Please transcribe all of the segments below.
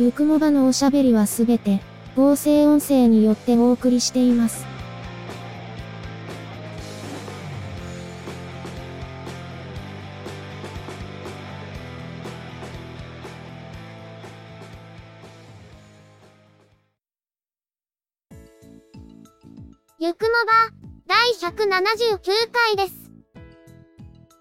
ゆくもばのおしゃべりはすべて、合成音声によってお送りしています。ゆくもば、第179回です。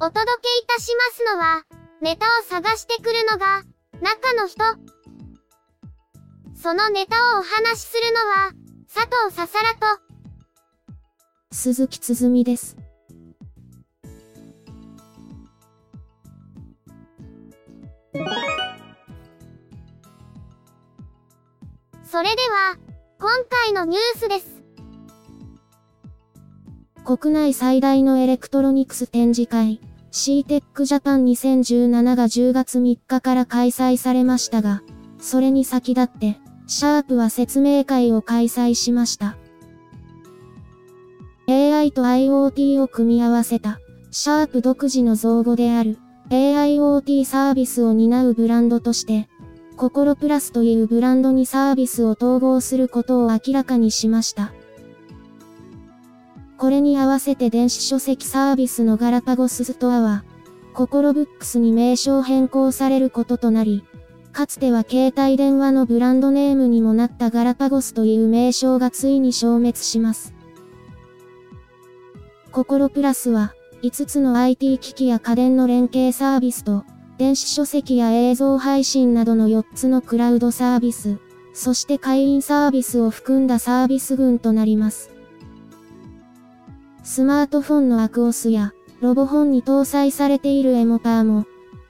お届けいたしますのは、ネタを探してくるのが、中の人。そのネタをお話しするのは、佐藤ささらと、鈴木つづみです。それでは、今回のニュースです。国内最大のエレクトロニクス展示会、CTEC Japan 2017が10月3日から開催されましたが、それに先立って、シャープは説明会を開催しました。AI と IoT を組み合わせた、シャープ独自の造語である、AIoT サービスを担うブランドとして、ココロプラスというブランドにサービスを統合することを明らかにしました。これに合わせて電子書籍サービスのガラパゴスストアは、ココロブックスに名称変更されることとなり、かつては携帯電話のブランドネームにもなったガラパゴスという名称がついに消滅します。ココロプラスは、5つの IT 機器や家電の連携サービスと、電子書籍や映像配信などの4つのクラウドサービス、そして会員サービスを含んだサービス群となります。スマートフォンのアクオスや、ロボホンに搭載されているエモパーも、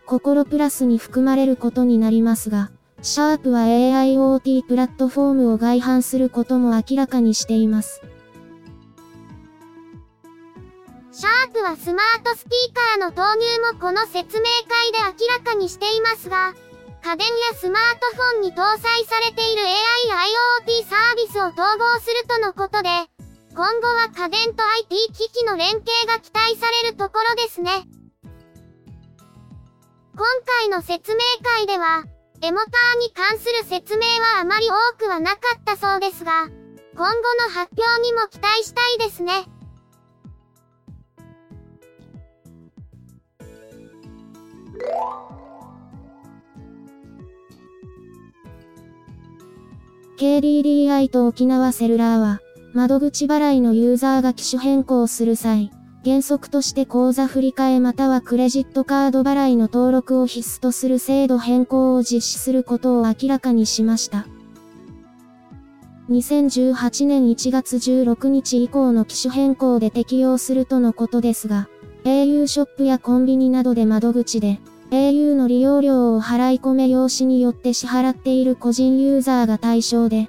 心プラスに含まれることになりますが、シャープは AIoT プラットフォームを外販することも明らかにしています。シャープはスマートスピーカーの投入もこの説明会で明らかにしていますが、家電やスマートフォンに搭載されている AI IoT サービスを統合するとのことで、今後は家電と IT 機器の連携が期待されるところですね。今回の説明会では、エモターに関する説明はあまり多くはなかったそうですが、今後の発表にも期待したいですね。KDDI と沖縄セルラーは、窓口払いのユーザーが機種変更する際、原則として口座振替またはクレジットカード払いの登録を必須とする制度変更を実施することを明らかにしました。2018年1月16日以降の機種変更で適用するとのことですが、au ショップやコンビニなどで窓口で、au の利用料を払い込め用紙によって支払っている個人ユーザーが対象で、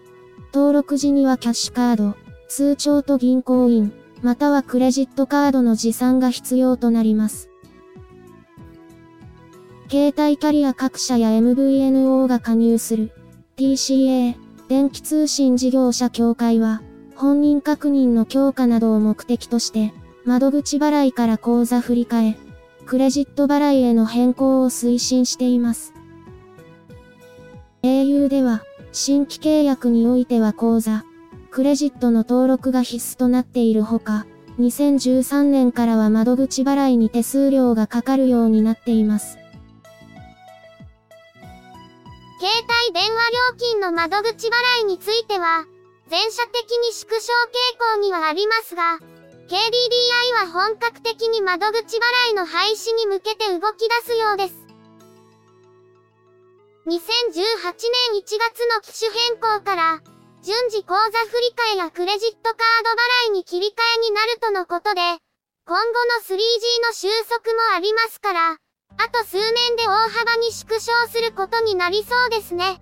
登録時にはキャッシュカード、通帳と銀行員、またはクレジットカードの持参が必要となります。携帯キャリア各社や MVNO が加入する TCA 電気通信事業者協会は本人確認の強化などを目的として窓口払いから口座振替、クレジット払いへの変更を推進しています。au では新規契約においては口座、クレジットの登録が必須となっているほか、2013年からは窓口払いに手数料がかかるようになっています。携帯電話料金の窓口払いについては、全社的に縮小傾向にはありますが、KDDI は本格的に窓口払いの廃止に向けて動き出すようです。2018年1月の機種変更から、順次口座振替やクレジットカード払いに切り替えになるとのことで、今後の 3G の収束もありますから、あと数年で大幅に縮小することになりそうですね。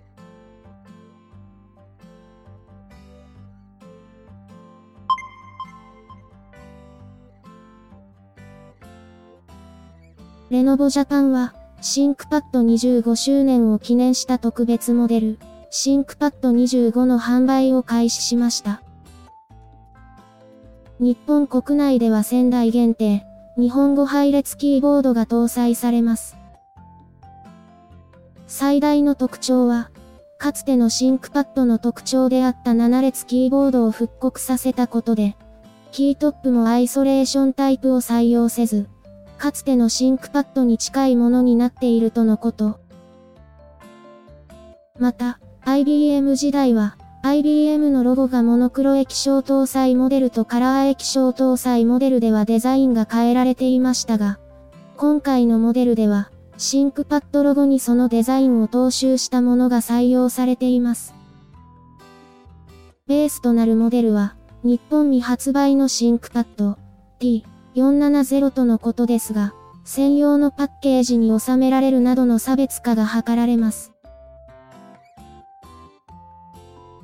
レノボジャパンは、シンクパッド25周年を記念した特別モデル、シンクパッド25の販売を開始しました。日本国内では仙台限定、日本語配列キーボードが搭載されます。最大の特徴は、かつての ThinkPad の特徴であった7列キーボードを復刻させたことで、キートップもアイソレーションタイプを採用せず、かつての ThinkPad に近いものになっているとのこと。また、IBM 時代は、IBM のロゴがモノクロ液晶搭載モデルとカラー液晶搭載モデルではデザインが変えられていましたが、今回のモデルでは、 ThinkPad ロゴにそのデザインを踏襲したものが採用されています。ベースとなるモデルは、日本に発売のシンクパッド T 470とのことですが、専用のパッケージに収められるなどの差別化が図られます。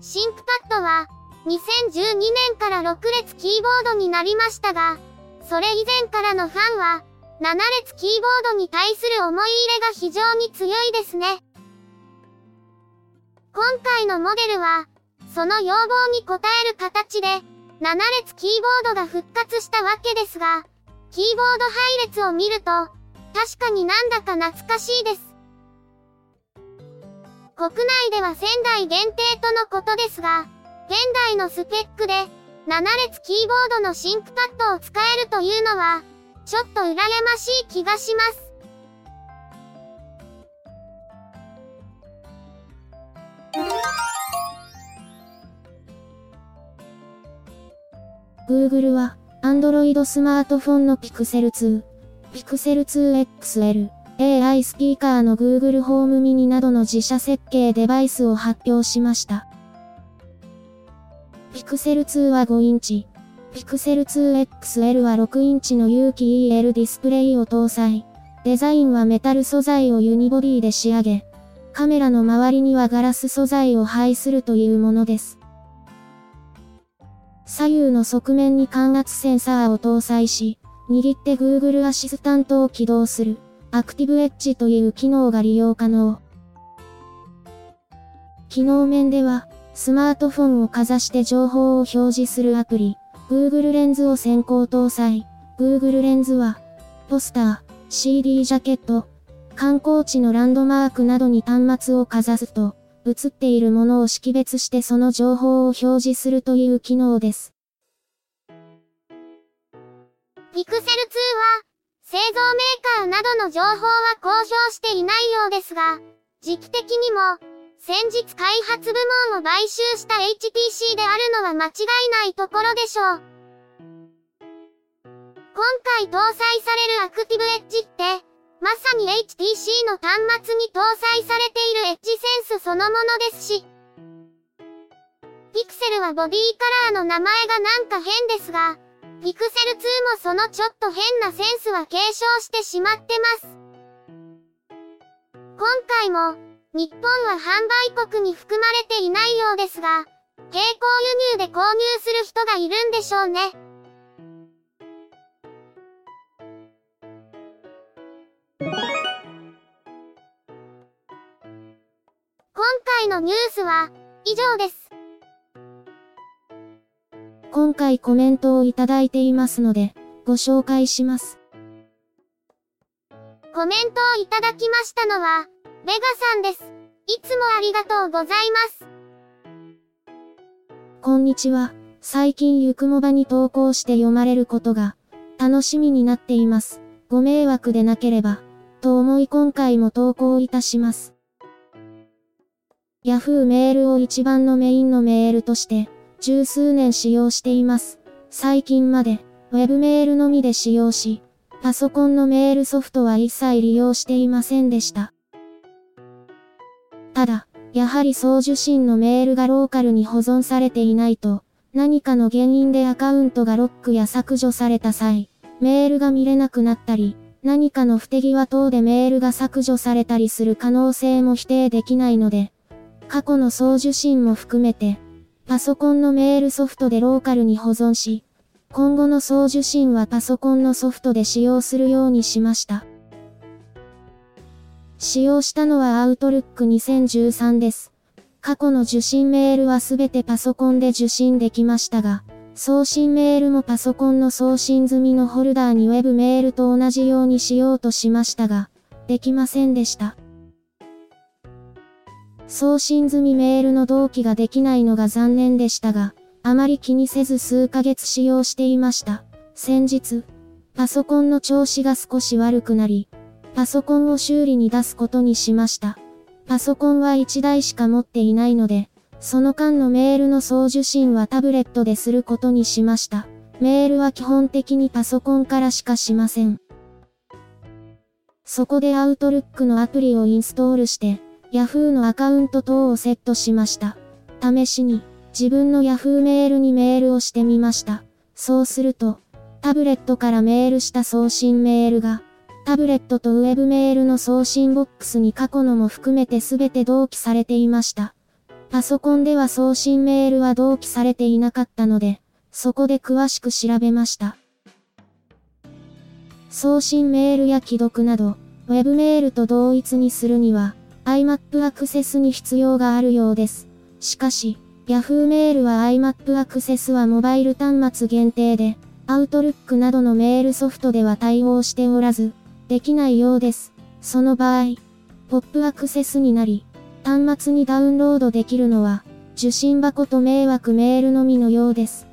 ThinkPad は、2012年から6列キーボードになりましたが、それ以前からのファンは、7列キーボードに対する思い入れが非常に強いですね。今回のモデルは、その要望に応える形で、7列キーボードが復活したわけですが、キーボード配列を見ると、確かになんだか懐かしいです。国内では仙台限定とのことですが、現代のスペックで、7列キーボードのシンクパッドを使えるというのは、ちょっと羨ましい気がします。Google は、Android スマートフォンの Pixel 2、Pixel 2 XL、AI スピーカーの Google ホームミニなどの自社設計デバイスを発表しました。Pixel 2は5インチ、Pixel 2 XL は6インチの有機 EL ディスプレイを搭載。デザインはメタル素材をユニボディで仕上げ、カメラの周りにはガラス素材を配するというものです。左右の側面に感圧センサーを搭載し、握って Google アシスタントを起動する、アクティブエッジという機能が利用可能。機能面では、スマートフォンをかざして情報を表示するアプリ、Google レンズを先行搭載。Google レンズは、ポスター、CD ジャケット、観光地のランドマークなどに端末をかざすと、映っているものを識別してその情報を表示するという機能です。ピクセル2は、製造メーカーなどの情報は公表していないようですが、時期的にも、先日開発部門を買収した HTC であるのは間違いないところでしょう。今回搭載されるアクティブエッジって、まさに HTC の端末に搭載されているエッジセンスそのものですし、ピクセルはボディカラーの名前がなんか変ですが、ピクセル2もそのちょっと変なセンスは継承してしまってます。今回も、日本は販売国に含まれていないようですが、並行輸入で購入する人がいるんでしょうね。今回のニュースは以上です。今回コメントをいただいていますので、ご紹介します。コメントをいただきましたのは、ベガさんです。いつもありがとうございます。こんにちは。最近ゆくもばに投稿して読まれることが、楽しみになっています。ご迷惑でなければ、と思い今回も投稿いたします。Yahoo メールを一番のメインのメールとして、十数年使用しています。最近まで、Web メールのみで使用し、パソコンのメールソフトは一切利用していませんでした。ただ、やはり送受信のメールがローカルに保存されていないと、何かの原因でアカウントがロックや削除された際、メールが見れなくなったり、何かの不手際等でメールが削除されたりする可能性も否定できないので、過去の送受信も含めて、パソコンのメールソフトでローカルに保存し、今後の送受信はパソコンのソフトで使用するようにしました。使用したのは Outlook 2013です。過去の受信メールはすべてパソコンで受信できましたが、送信メールもパソコンの送信済みのホルダーに Web メールと同じようにしようとしましたが、できませんでした。送信済みメールの同期ができないのが残念でしたが、あまり気にせず数ヶ月使用していました。先日、パソコンの調子が少し悪くなり、パソコンを修理に出すことにしました。パソコンは1台しか持っていないので、その間のメールの送受信はタブレットですることにしました。メールは基本的にパソコンからしかしません。そこで Outlook のアプリをインストールして、Yahoo のアカウント等をセットしました。試しに、自分の Yahoo メールにメールをしてみました。そうすると、タブレットからメールした送信メールが、タブレットとウェブメールの送信ボックスに過去のも含めて全て同期されていました。パソコンでは送信メールは同期されていなかったので、そこで詳しく調べました。送信メールや既読など、ウェブメールと同一にするには、IMAP アクセスに必要があるようです。しかし、Yahoo メールは IMAP アクセスはモバイル端末限定で、Outlook などのメールソフトでは対応しておらず、できないようです。その場合、POP アクセスになり、端末にダウンロードできるのは、受信箱と迷惑メールのみのようです。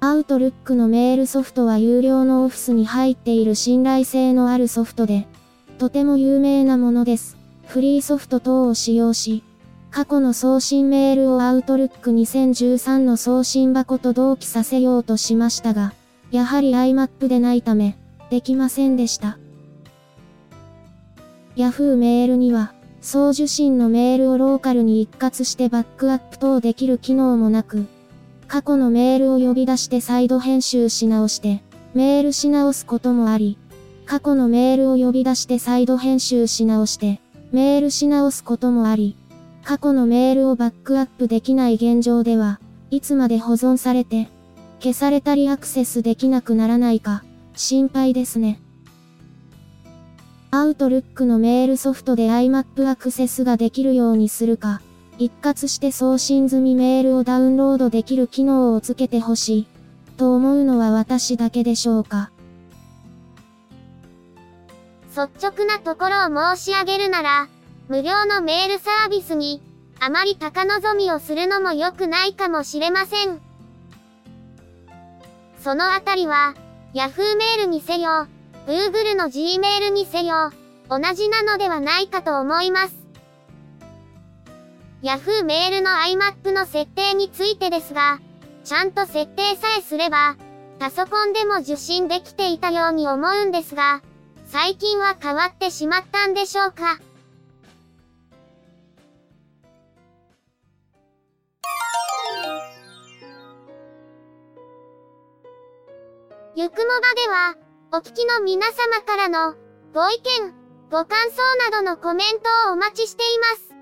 Outlook のメールソフトは有料のオフィスに入っている信頼性のあるソフトで、とても有名なものです。フリーソフト等を使用し、過去の送信メールを Outlook 2013の送信箱と同期させようとしましたが、やはり iMap でないため、できませんでした。Yahoo メールには、送受信のメールをローカルに一括してバックアップ等できる機能もなく、過去のメールを呼び出して再度編集し直して、メールし直すこともあり、過去のメールを呼び出して再度編集し直して、メールし直すこともあり、過去のメールをバックアップできない現状では、いつまで保存されて、消されたりアクセスできなくならないか、心配ですね。アウトルックのメールソフトで IMAP アクセスができるようにするか、一括して送信済みメールをダウンロードできる機能をつけてほしい、と思うのは私だけでしょうか。率直なところを申し上げるなら、無料のメールサービスに、あまり高望みをするのも良くないかもしれません。そのあたりは、Yahoo メールにせよ、Google の Gmail にせよ、同じなのではないかと思います。Yahoo メールの iMac の設定についてですが、ちゃんと設定さえすれば、パソコンでも受信できていたように思うんですが、最近は変わってしまったんでしょうか？ゆくもばでは、お聞きの皆様からの、ご意見、ご感想などのコメントをお待ちしています。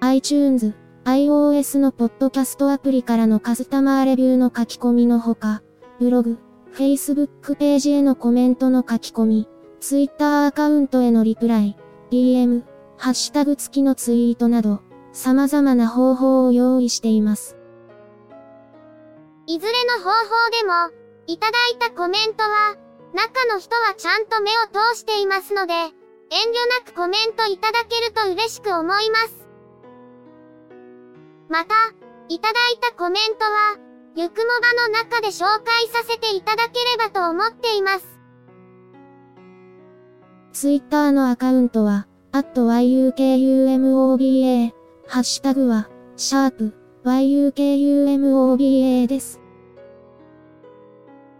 iTunes、iOS のポッドキャストアプリからのカスタマーレビューの書き込みのほか、ブログ、Facebook ページへのコメントの書き込み、Twitter アカウントへのリプライ、DM、ハッシュタグ付きのツイートなど、様々な方法を用意しています。いずれの方法でも、いただいたコメントは、中の人はちゃんと目を通していますので、遠慮なくコメントいただけると嬉しく思います。また、いただいたコメントは、ゆくもばの中で紹介させていただければと思っています。ツイッターのアカウントは、yukumoba、ハッシュタグは、シャープ、yukumoba です。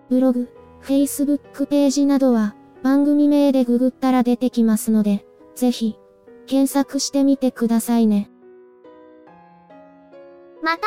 ブログ、Facebook ページなどは、番組名でググったら出てきますので、ぜひ、検索してみてくださいね。また、